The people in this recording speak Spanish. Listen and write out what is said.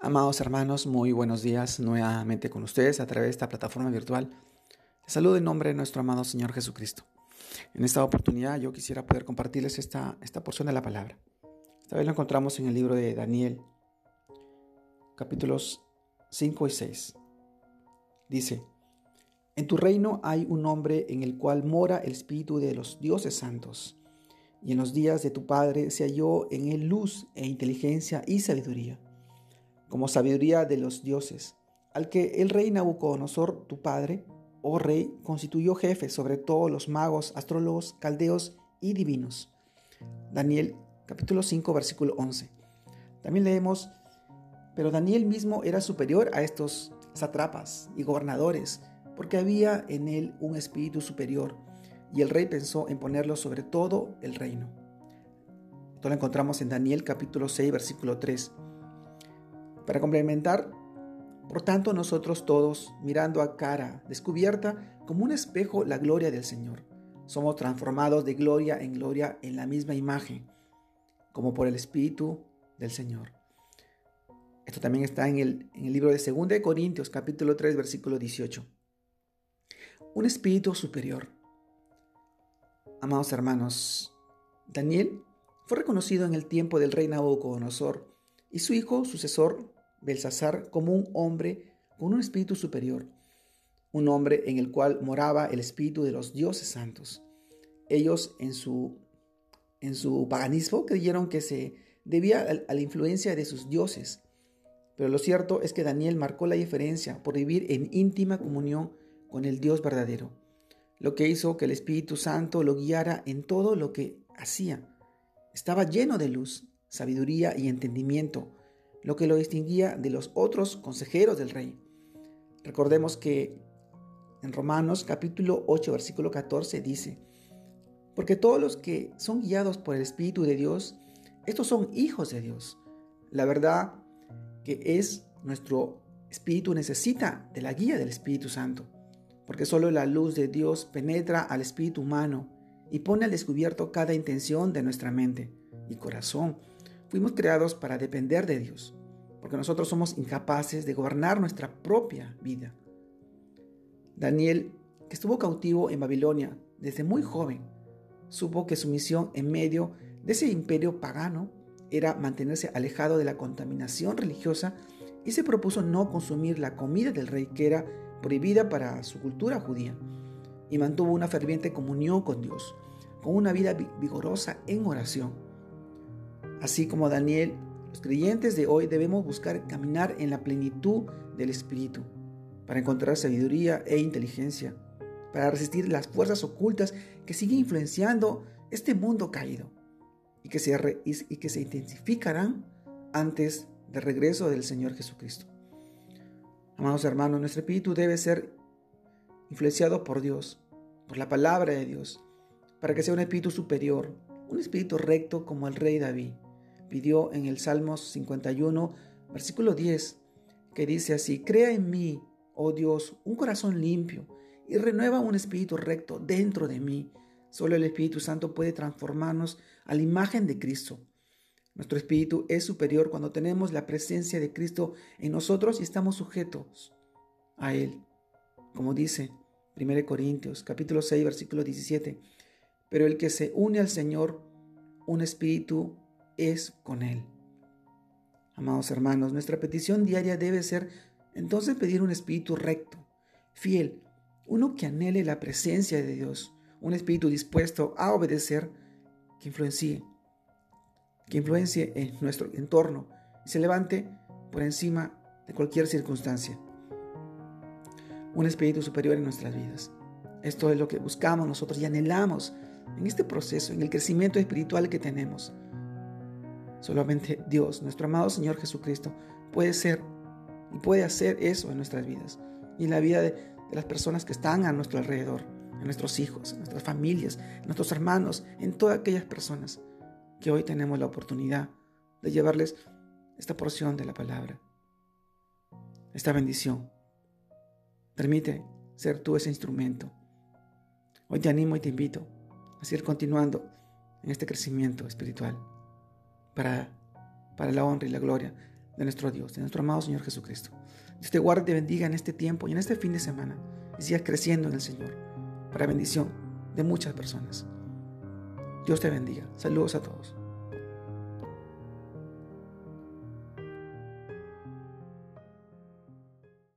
Amados hermanos, muy buenos días nuevamente con ustedes a través de esta plataforma virtual. Saludo en nombre de nuestro amado Señor Jesucristo. En esta oportunidad yo quisiera poder compartirles esta, esta porción de la palabra. Esta vez lo encontramos en el libro de Daniel, capítulos 5 y 6. Dice, En tu reino hay un hombre en el cual mora el espíritu de los dioses santos, y en los días de tu Padre se halló en él luz e inteligencia y sabiduría como sabiduría de los dioses, al que el rey Nabucodonosor, tu padre, oh rey, constituyó jefe sobre todos los magos, astrólogos, caldeos y divinos. Daniel capítulo 5 versículo 11. También leemos, pero Daniel mismo era superior a estos satrapas y gobernadores, porque había en él un espíritu superior, y el rey pensó en ponerlo sobre todo el reino. Esto lo encontramos en Daniel capítulo 6 versículo 3. Para complementar, por tanto nosotros todos, mirando a cara descubierta como un espejo la gloria del Señor, somos transformados de gloria en gloria en la misma imagen, como por el Espíritu del Señor. Esto también está en el, en el libro de 2 de Corintios capítulo 3 versículo 18. Un espíritu superior. Amados hermanos, Daniel fue reconocido en el tiempo del rey Nabucodonosor y su hijo sucesor Belsasar como un hombre con un espíritu superior, un hombre en el cual moraba el espíritu de los dioses santos. Ellos en su, en su paganismo creyeron que se debía a la influencia de sus dioses, pero lo cierto es que Daniel marcó la diferencia por vivir en íntima comunión con el Dios verdadero, lo que hizo que el Espíritu Santo lo guiara en todo lo que hacía. Estaba lleno de luz, sabiduría y entendimiento, lo que lo distinguía de los otros consejeros del rey. Recordemos que en Romanos capítulo 8 versículo 14 dice, porque todos los que son guiados por el Espíritu de Dios, estos son hijos de Dios. La verdad que es nuestro espíritu necesita de la guía del Espíritu Santo, porque solo la luz de Dios penetra al espíritu humano y pone al descubierto cada intención de nuestra mente y corazón Fuimos creados para depender de Dios, porque nosotros somos incapaces de gobernar nuestra propia vida. Daniel, que estuvo cautivo en Babilonia desde muy joven, supo que su misión en medio de ese imperio pagano era mantenerse alejado de la contaminación religiosa y se propuso no consumir la comida del rey que era prohibida para su cultura judía y mantuvo una ferviente comunión con Dios, con una vida vigorosa en oración Así como Daniel, los creyentes de hoy debemos buscar caminar en la plenitud del Espíritu para encontrar sabiduría e inteligencia, para resistir las fuerzas ocultas que siguen influenciando este mundo caído y que se, y que se intensificarán antes del regreso del Señor Jesucristo. Amados hermanos, nuestro espíritu debe ser influenciado por Dios, por la palabra de Dios, para que sea un espíritu superior, un espíritu recto como el rey David pidió en el Salmos 51, versículo 10, que dice así, Crea en mí, oh Dios, un corazón limpio y renueva un espíritu recto dentro de mí. Solo el Espíritu Santo puede transformarnos a la imagen de Cristo. Nuestro espíritu es superior cuando tenemos la presencia de Cristo en nosotros y estamos sujetos a Él. Como dice 1 Corintios capítulo 6 versículo 17, pero el que se une al Señor, un espíritu es con Él. Amados hermanos, nuestra petición diaria debe ser entonces pedir un espíritu recto, fiel, uno que anhele la presencia de Dios, un espíritu dispuesto a obedecer, que influencie, que influencie en nuestro entorno y se levante por encima de cualquier circunstancia. Un espíritu superior en nuestras vidas. Esto es lo que buscamos nosotros y anhelamos en este proceso, en el crecimiento espiritual que tenemos. Solamente Dios, nuestro amado Señor Jesucristo, puede ser y puede hacer eso en nuestras vidas y en la vida de, las personas que están a nuestro alrededor, en nuestros hijos, en nuestras familias, en nuestros hermanos, en todas aquellas personas que hoy tenemos la oportunidad de llevarles esta porción de la palabra, esta bendición. Permite ser tú ese instrumento. Hoy te animo y te invito a seguir continuando en este crecimiento espiritual para, para la honra y la gloria de nuestro Dios, de nuestro amado Señor Jesucristo. Dios te guarde y te bendiga en este tiempo y en este fin de semana y sigas creciendo en el Señor para bendición de muchas personas. Dios te bendiga. Saludos a todos.